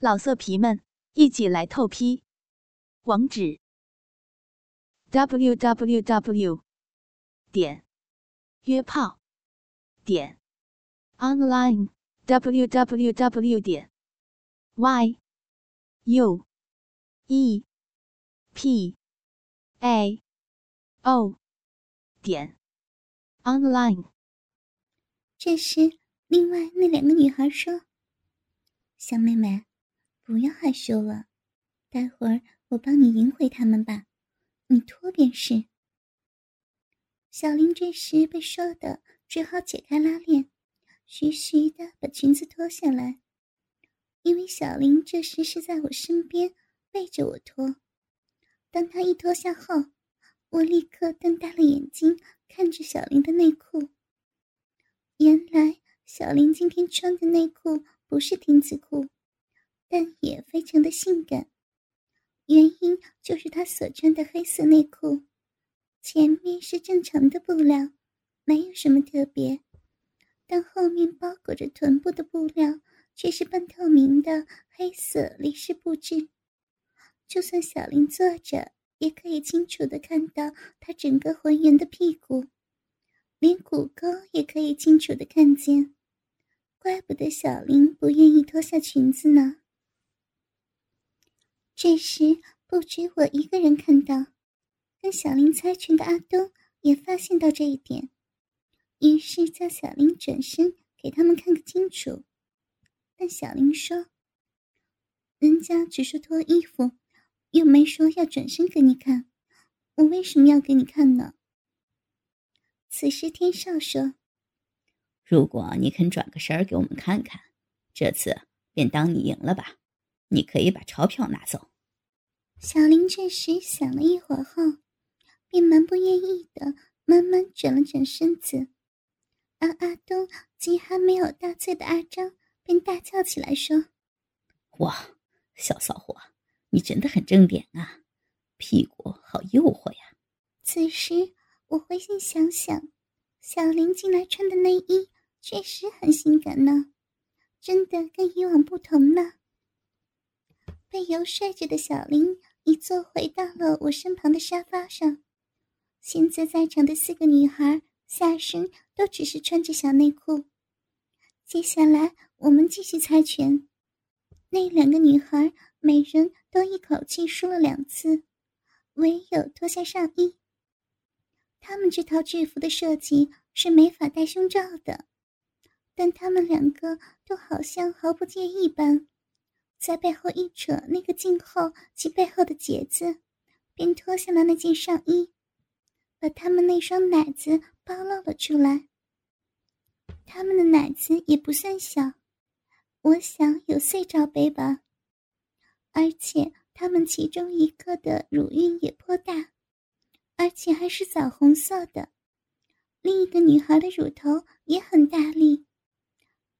老色皮们，一起来透批！网址：w w w 点约炮点 online w w w 点 y u e p a o 点 online。这时，另外那两个女孩说：“小妹妹。”不要害羞了，待会儿我帮你赢回他们吧，你脱便是。小林这时被说的，只好解开拉链，徐徐的把裙子脱下来。因为小林这时是在我身边，背着我脱。当他一脱下后，我立刻瞪大了眼睛看着小林的内裤。原来小林今天穿的内裤不是丁字裤。但也非常的性感，原因就是她所穿的黑色内裤，前面是正常的布料，没有什么特别，但后面包裹着臀部的布料却是半透明的黑色蕾丝布质，就算小林坐着，也可以清楚的看到她整个浑圆的屁股，连骨沟也可以清楚的看见，怪不得小林不愿意脱下裙子呢。这时，不止我一个人看到，跟小林猜拳的阿东也发现到这一点，于是叫小林转身给他们看个清楚。但小林说：“人家只是脱衣服，又没说要转身给你看，我为什么要给你看呢？”此时天少说：“如果你肯转个身给我们看看，这次便当你赢了吧。”你可以把钞票拿走。小林这时想了一会儿后，便蛮不愿意的，慢慢转了转身子。而阿东及还没有大醉的阿张，便大叫起来说：“哇，小骚货，你真的很正点啊，屁股好诱惑呀！”此时我回心想想，小林近来穿的内衣确实很性感呢，真的跟以往不同了。被游说着的小林已坐回到了我身旁的沙发上。现在在场的四个女孩下身都只是穿着小内裤。接下来我们继续猜拳。那两个女孩每人都一口气输了两次，唯有脱下上衣。她们这套制服的设计是没法戴胸罩的，但她们两个都好像毫不介意般。在背后一扯那个颈后及背后的结子，便脱下了那件上衣，把他们那双奶子暴露了出来。他们的奶子也不算小，我想有碎罩杯吧。而且他们其中一个的乳晕也颇大，而且还是枣红色的。另一个女孩的乳头也很大力。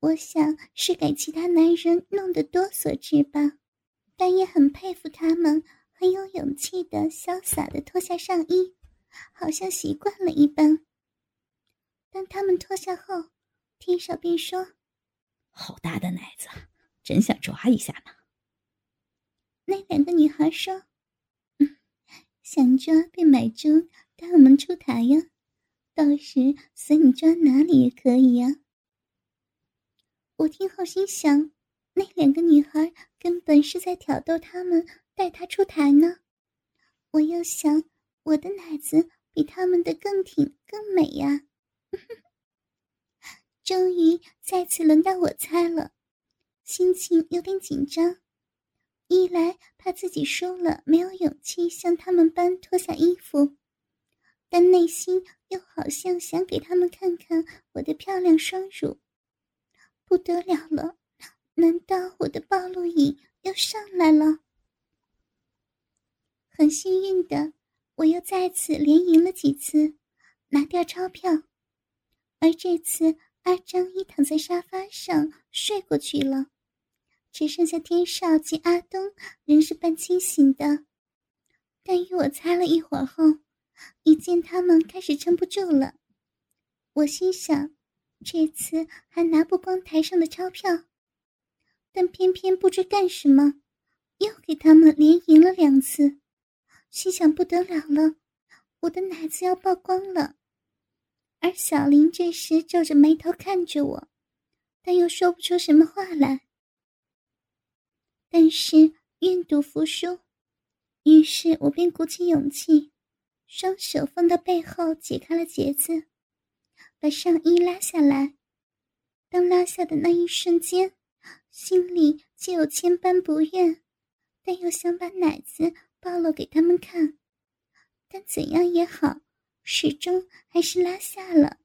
我想是给其他男人弄得多所致吧，但也很佩服他们很有勇气的潇洒的脱下上衣，好像习惯了一般。当他们脱下后，天少便说：“好大的奶子，真想抓一下呢。”那两个女孩说：“嗯想抓便买猪带我们出台呀，到时随你抓哪里也可以呀。”我听后心想，那两个女孩根本是在挑逗他们，带他出台呢。我又想，我的奶子比他们的更挺、更美呀。终于再次轮到我猜了，心情有点紧张。一来怕自己输了，没有勇气像他们般脱下衣服，但内心又好像想给他们看看我的漂亮双乳。不得了了！难道我的暴露瘾又上来了？很幸运的，我又再次连赢了几次，拿掉钞票。而这次，阿张已躺在沙发上睡过去了，只剩下天少及阿东仍是半清醒的。但与我猜了一会儿后，一见他们开始撑不住了，我心想。这次还拿不光台上的钞票，但偏偏不知干什么，又给他们连赢了两次。心想不得了了，我的奶子要曝光了。而小林这时皱着眉头看着我，但又说不出什么话来。但是愿赌服输，于是我便鼓起勇气，双手放到背后解开了结子，把上衣拉下来。当拉下的那一瞬间，心里既有千般不愿，但又想把奶子暴露给他们看。但怎样也好，始终还是拉下了。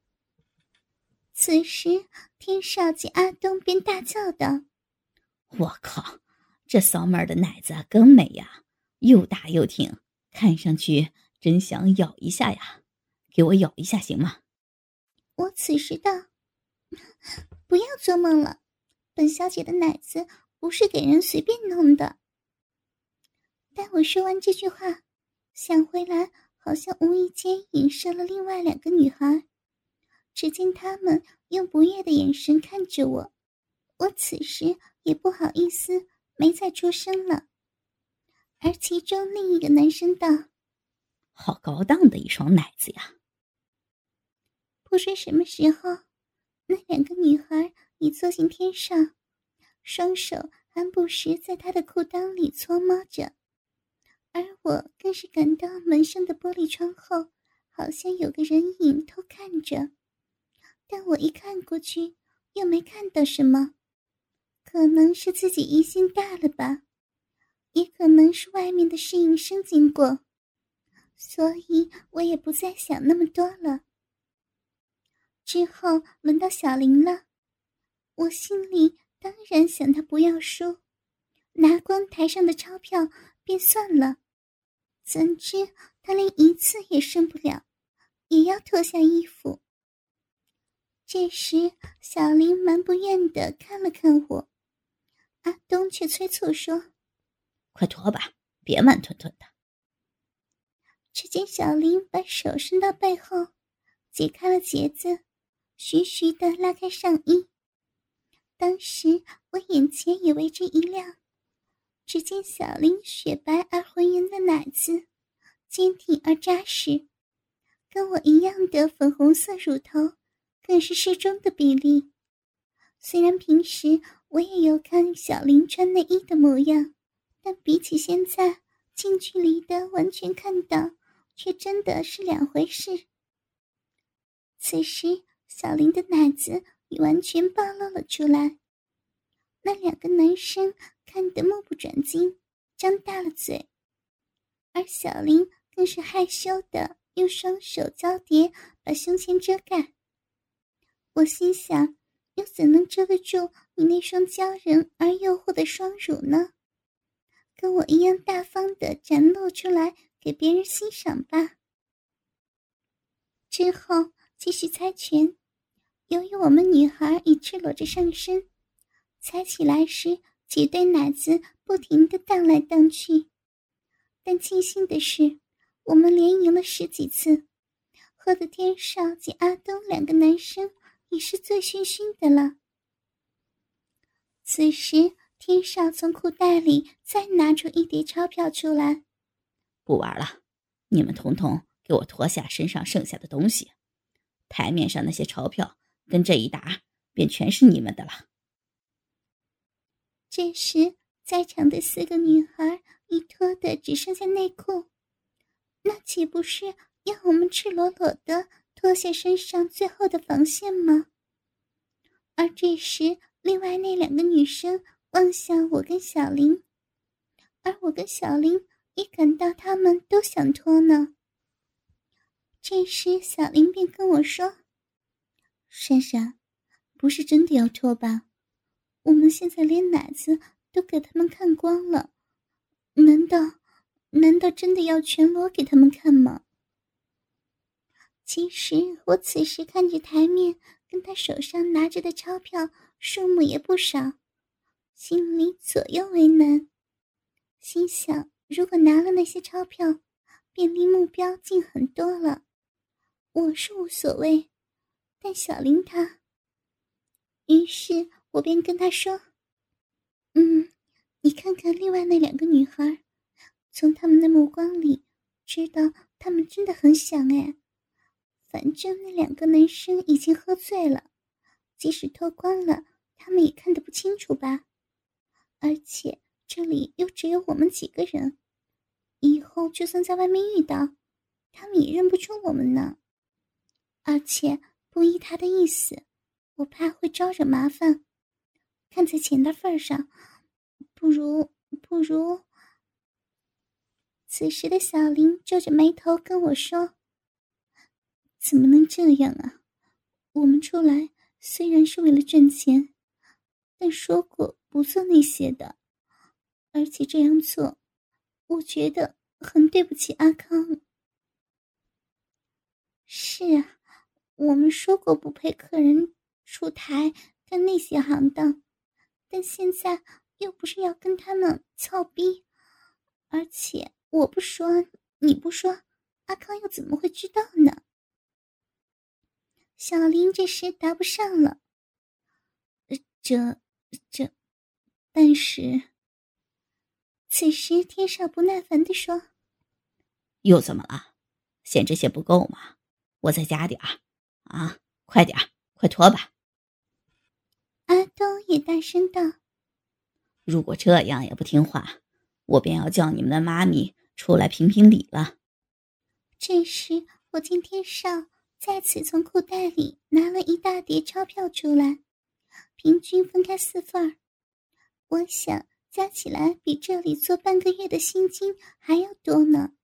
此时，天少及阿东便大叫道：“我靠，这骚妹儿的奶子更美呀，又大又挺，看上去真想咬一下呀！给我咬一下行吗？”我此时道。不要做梦了，本小姐的奶子不是给人随便弄的。待我说完这句话，想回来，好像无意间影射了另外两个女孩。只见他们用不悦的眼神看着我，我此时也不好意思，没再出声了。而其中另一个男生道：“好高档的一双奶子呀！”不知什么时候。那两个女孩已坐进天上，双手还不时在他的裤裆里搓摸着，而我更是感到门上的玻璃窗后好像有个人影偷看着，但我一看过去又没看到什么，可能是自己疑心大了吧，也可能是外面的侍应生经过，所以我也不再想那么多了。之后轮到小林了，我心里当然想他不要输，拿光台上的钞票便算了，怎知他连一次也胜不了，也要脱下衣服。这时小林蛮不愿的看了看我，阿东却催促说：“快脱吧，别慢吞吞的。”只见小林把手伸到背后，解开了结子。徐徐的拉开上衣，当时我眼前也为之一亮。只见小林雪白而浑圆的奶子，坚挺而扎实，跟我一样的粉红色乳头，更是适中的比例。虽然平时我也有看小林穿内衣的模样，但比起现在近距离的完全看到，却真的是两回事。此时。小林的奶子已完全暴露了出来，那两个男生看得目不转睛，张大了嘴，而小林更是害羞的用双手交叠把胸前遮盖。我心想，又怎能遮得住你那双娇人而诱惑的双乳呢？跟我一样大方的展露出来给别人欣赏吧。之后继续猜拳。由于我们女孩已赤裸着上身，踩起来时几对奶子不停地荡来荡去。但庆幸的是，我们连赢了十几次，喝的天少及阿东两个男生已是醉醺醺的了。此时，天少从裤袋里再拿出一叠钞票出来，不玩了，你们统统给我脱下身上剩下的东西，台面上那些钞票。跟这一打，便全是你们的了。这时，在场的四个女孩已脱的只剩下内裤，那岂不是要我们赤裸裸的脱下身上最后的防线吗？而这时，另外那两个女生望向我跟小林，而我跟小林也感到他们都想脱呢。这时，小林便跟我说。珊珊，不是真的要脱吧？我们现在连奶子都给他们看光了，难道难道真的要全裸给他们看吗？其实我此时看着台面跟他手上拿着的钞票数目也不少，心里左右为难。心想，如果拿了那些钞票，便离目标近很多了。我是无所谓。但小林他，于是我便跟他说：“嗯，你看看另外那两个女孩，从他们的目光里，知道他们真的很想哎。反正那两个男生已经喝醉了，即使脱光了，他们也看得不清楚吧？而且这里又只有我们几个人，以后就算在外面遇到，他们也认不出我们呢。而且不依他的意思，我怕会招惹麻烦。看在钱的份上，不如不如。此时的小林皱着眉头跟我说。怎么能这样啊！我们出来虽然是为了挣钱，但说过不做那些的，而且这样做，我觉得很对不起阿康。是啊，我们说过不陪客人出台干那些行当，但现在又不是要跟他们操逼，而且我不说，你不说，阿康又怎么会知道呢？小林这时答不上了。这这，但是，此时天少不耐烦的说：“又怎么了？嫌这些不够吗？我再加点儿啊！快点快脱吧！”阿东也大声道：“如果这样也不听话，我便要叫你们的妈咪出来评评理了。”这时，我见天少。再次从裤袋里拿了一大叠钞票出来，平均分开四份儿，我想加起来比这里做半个月的薪金还要多呢。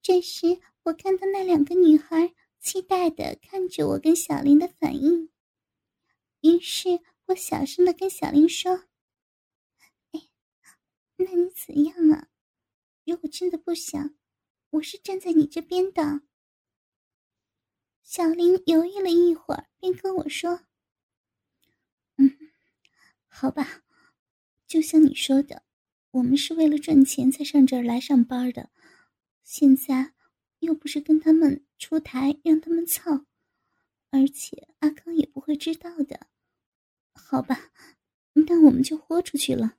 这时，我看到那两个女孩期待的看着我跟小林的反应，于是我小声的跟小林说：“哎，那你怎样啊？如果真的不想，我是站在你这边的。”小林犹豫了一会儿，便跟我说：“嗯，好吧，就像你说的，我们是为了赚钱才上这儿来上班的。现在又不是跟他们出台让他们操，而且阿康也不会知道的。好吧，那我们就豁出去了。”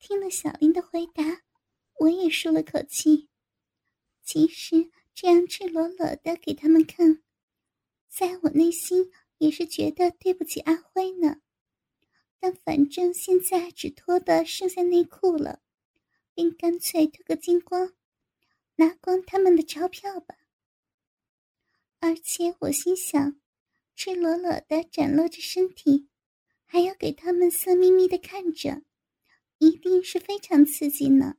听了小林的回答，我也舒了口气。其实。这样赤裸裸的给他们看，在我内心也是觉得对不起阿辉呢。但反正现在只脱的剩下内裤了，便干脆脱个精光，拿光他们的钞票吧。而且我心想，赤裸裸的展露着身体，还要给他们色眯眯的看着，一定是非常刺激呢。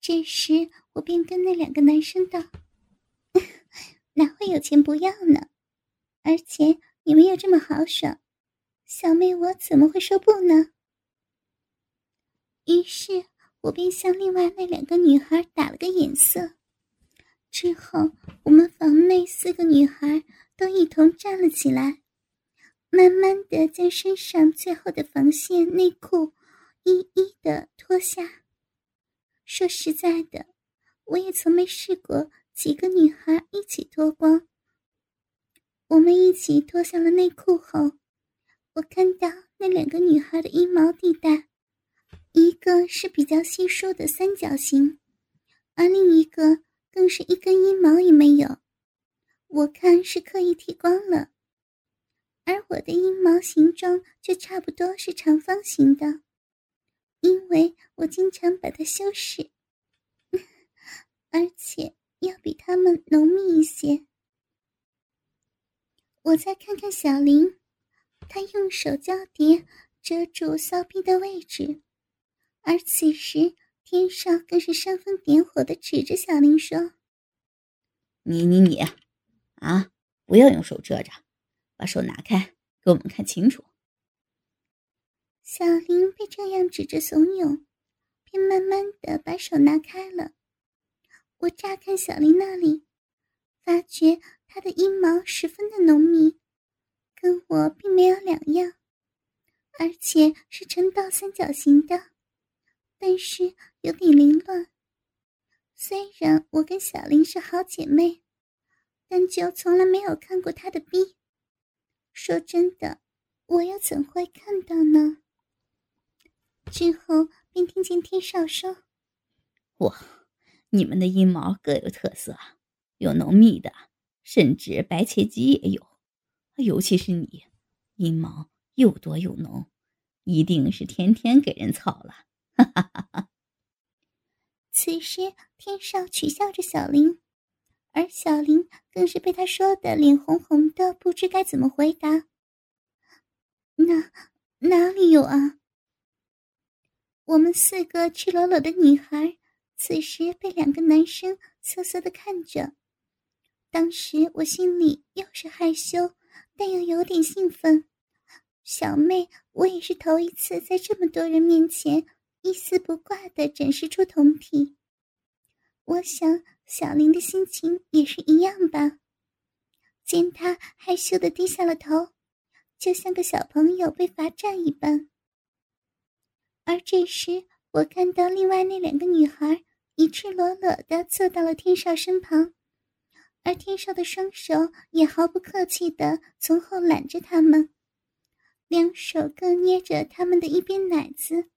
这时，我便跟那两个男生道：“ 哪会有钱不要呢？而且你们又这么豪爽，小妹我怎么会说不呢？”于是，我便向另外那两个女孩打了个眼色。之后，我们房内四个女孩都一同站了起来，慢慢的将身上最后的防线内裤一一的脱下。说实在的，我也从没试过几个女孩一起脱光。我们一起脱下了内裤后，我看到那两个女孩的阴毛地带，一个是比较稀疏的三角形，而另一个更是一根阴毛也没有。我看是刻意剃光了，而我的阴毛形状却差不多是长方形的。因为我经常把它修饰，而且要比他们浓密一些。我再看看小林，他用手交叠遮住骚逼的位置，而此时天少更是煽风点火的指着小林说：“你你你，啊，不要用手遮着，把手拿开，给我们看清楚。”小林被这样指着怂恿，便慢慢的把手拿开了。我乍看小林那里，发觉他的阴毛十分的浓密，跟我并没有两样，而且是呈倒三角形的，但是有点凌乱。虽然我跟小林是好姐妹，但就从来没有看过他的逼。说真的。我又怎会看到呢？之后便听见天少说：“哇，你们的阴毛各有特色，有浓密的，甚至白切鸡也有。尤其是你，阴毛又多又浓，一定是天天给人操了。”哈哈哈哈此时，天少取笑着小林，而小林更是被他说的脸红红的，不知该怎么回答。哪哪里有啊？我们四个赤裸裸的女孩，此时被两个男生瑟瑟的看着。当时我心里又是害羞，但又有点兴奋。小妹，我也是头一次在这么多人面前。一丝不挂的展示出酮体，我想小林的心情也是一样吧。见他害羞的低下了头，就像个小朋友被罚站一般。而这时，我看到另外那两个女孩已赤裸裸的坐到了天少身旁，而天少的双手也毫不客气的从后揽着他们，两手各捏着他们的一边奶子。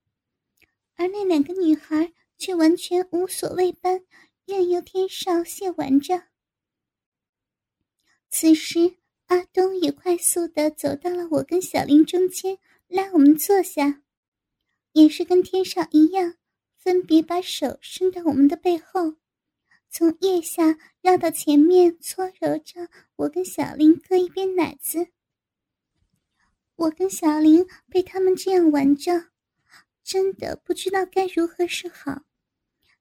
而那两个女孩却完全无所谓般，任由天少亵玩着。此时，阿东也快速的走到了我跟小林中间，拉我们坐下，也是跟天少一样，分别把手伸到我们的背后，从腋下绕到前面，搓揉着我跟小林各一边奶子。我跟小林被他们这样玩着。真的不知道该如何是好，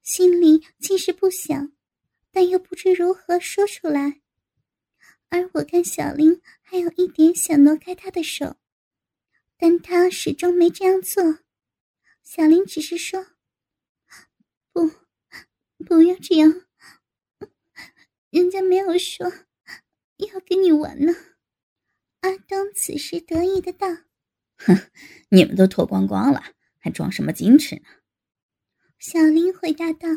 心里既是不想，但又不知如何说出来。而我看小林还有一点想挪开他的手，但他始终没这样做。小林只是说：“不，不要这样，人家没有说要跟你玩呢。”阿东此时得意的道：“哼，你们都脱光光了。”还装什么矜持呢？小林回答道：“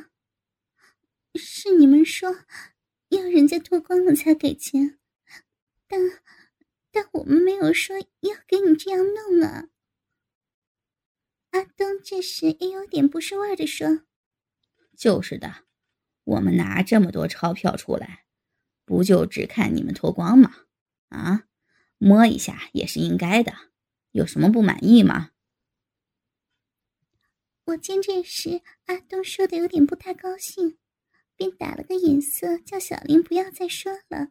是你们说要人家脱光了才给钱，但但我们没有说要给你这样弄啊。”阿东这时也有点不是味的说：“就是的，我们拿这么多钞票出来，不就只看你们脱光吗？啊，摸一下也是应该的，有什么不满意吗？”我见这时阿东说的有点不太高兴，便打了个眼色，叫小林不要再说了。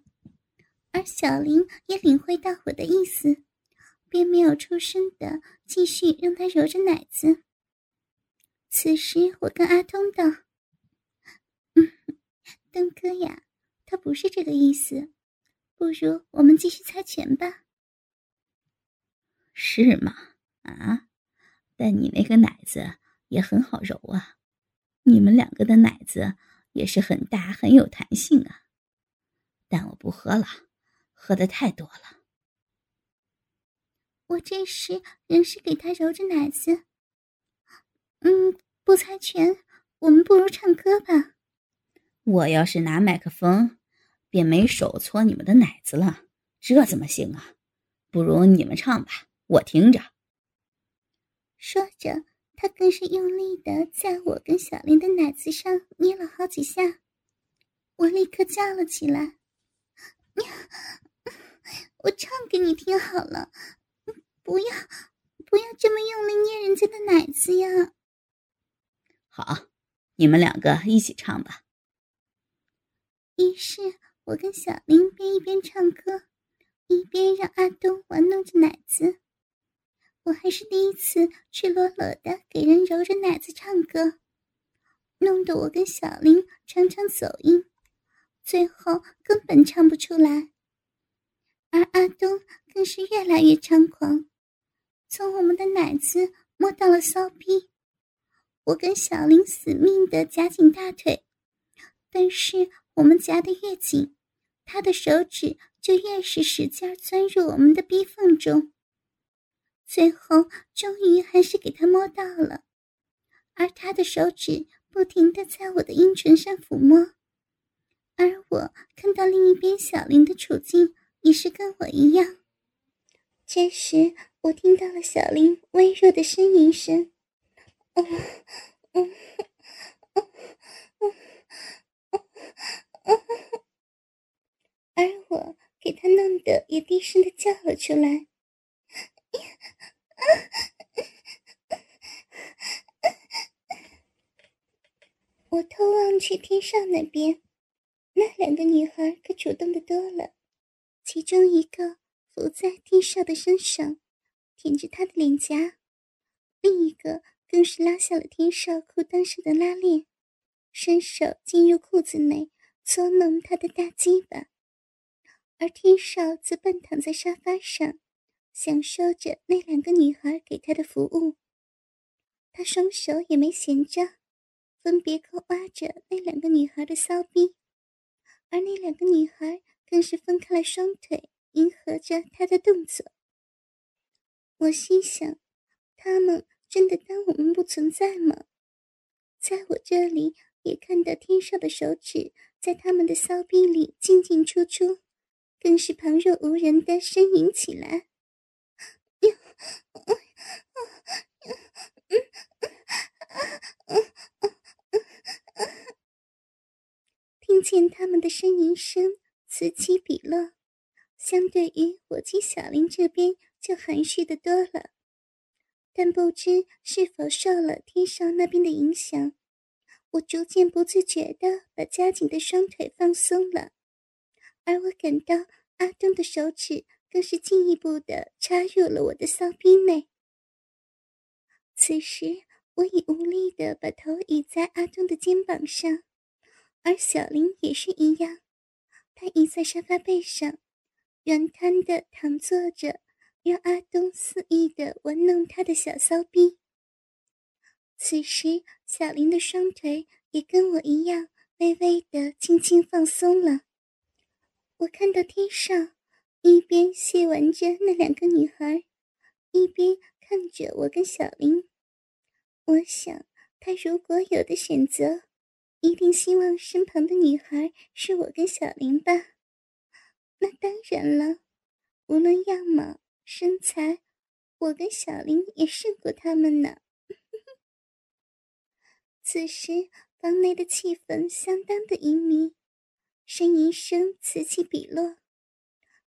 而小林也领会到我的意思，便没有出声的继续让他揉着奶子。此时我跟阿东道：“嗯，东哥呀，他不是这个意思，不如我们继续猜拳吧。”是吗？啊，但你那个奶子。也很好揉啊，你们两个的奶子也是很大很有弹性啊，但我不喝了，喝的太多了。我这时仍是给他揉着奶子。嗯，不猜拳，我们不如唱歌吧。我要是拿麦克风，便没手搓你们的奶子了，这怎么行啊？不如你们唱吧，我听着。说着。他更是用力的在我跟小林的奶子上捏了好几下，我立刻叫了起来：“ 我唱给你听好了，不要不要这么用力捏人家的奶子呀！”好，你们两个一起唱吧。于是我跟小林边一边唱歌，一边让阿东玩弄着奶子。我还是第一次赤裸裸的给人揉着奶子唱歌，弄得我跟小林常常走音，最后根本唱不出来。而阿东更是越来越猖狂，从我们的奶子摸到了骚逼。我跟小林死命的夹紧大腿，但是我们夹得越紧，他的手指就越是使劲钻入我们的逼缝中。最后，终于还是给他摸到了，而他的手指不停的在我的阴唇上抚摸，而我看到另一边小林的处境也是跟我一样。这时，我听到了小林微弱的呻吟声，嗯嗯嗯嗯嗯，而我给他弄得也低声的叫了出来。我偷望去天上那边，那两个女孩可主动的多了，其中一个伏在天少的身上，舔着他的脸颊，另一个更是拉下了天少裤裆上的拉链，伸手进入裤子内搓弄他的大鸡巴，而天少则半躺在沙发上，享受着那两个女孩给他的服务，他双手也没闲着。分别勾挖着那两个女孩的骚逼，而那两个女孩更是分开了双腿，迎合着他的动作。我心想，他们真的当我们不存在吗？在我这里也看到天上的手指在他们的骚逼里进进出出，更是旁若无人的呻吟起来。听见他们的呻吟声此起彼落，相对于我妻小林这边就含蓄的多了。但不知是否受了天上那边的影响，我逐渐不自觉的把夹紧的双腿放松了，而我感到阿东的手指更是进一步的插入了我的骚逼内。此时，我已无力的把头倚在阿东的肩膀上。而小林也是一样，他倚在沙发背上，软瘫的躺坐着，让阿东肆意的玩弄他的小骚逼。此时，小林的双腿也跟我一样，微微的轻轻放松了。我看到天上一边亵玩着那两个女孩，一边看着我跟小林。我想，他如果有的选择。一定希望身旁的女孩是我跟小林吧？那当然了，无论样貌、身材，我跟小林也胜过他们呢。此时房内的气氛相当的旖旎，呻吟声此起彼落，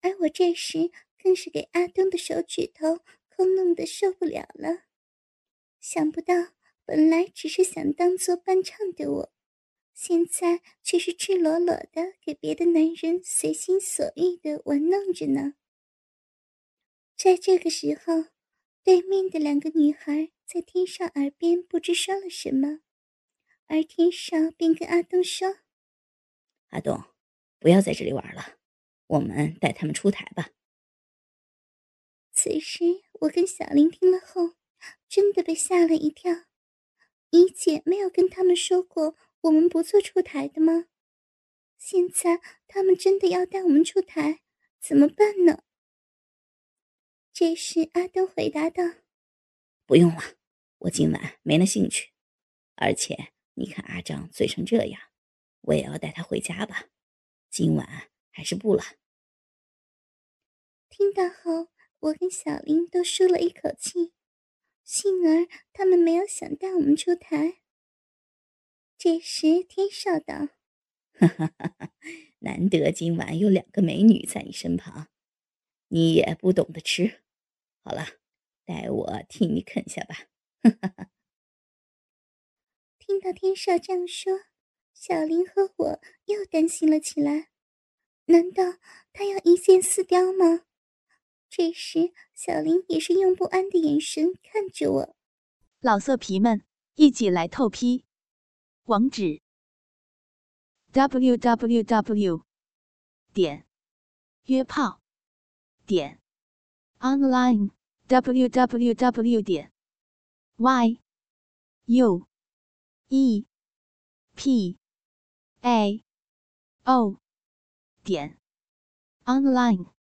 而我这时更是给阿东的手指头抠弄得受不了了。想不到，本来只是想当做伴唱的我。现在却是赤裸裸的给别的男人随心所欲的玩弄着呢。在这个时候，对面的两个女孩在天少耳边不知说了什么，而天少便跟阿东说：“阿东，不要在这里玩了，我们带他们出台吧。”此时，我跟小林听了后，真的被吓了一跳。怡姐没有跟他们说过。我们不做出台的吗？现在他们真的要带我们出台，怎么办呢？这时阿东回答道：“不用了，我今晚没那兴趣。而且你看阿张醉成这样，我也要带他回家吧。今晚还是不了。”听到后，我跟小林都舒了一口气，幸而他们没有想带我们出台。这时，天少道：“哈哈哈哈难得今晚有两个美女在你身旁，你也不懂得吃。好了，待我替你啃下吧。”哈哈哈。听到天少这样说，小林和我又担心了起来。难道他要一箭四雕吗？这时，小林也是用不安的眼神看着我。老色皮们，一起来透批！网址：w w w 点约炮点 online w w w 点 y u e p a o 点 online。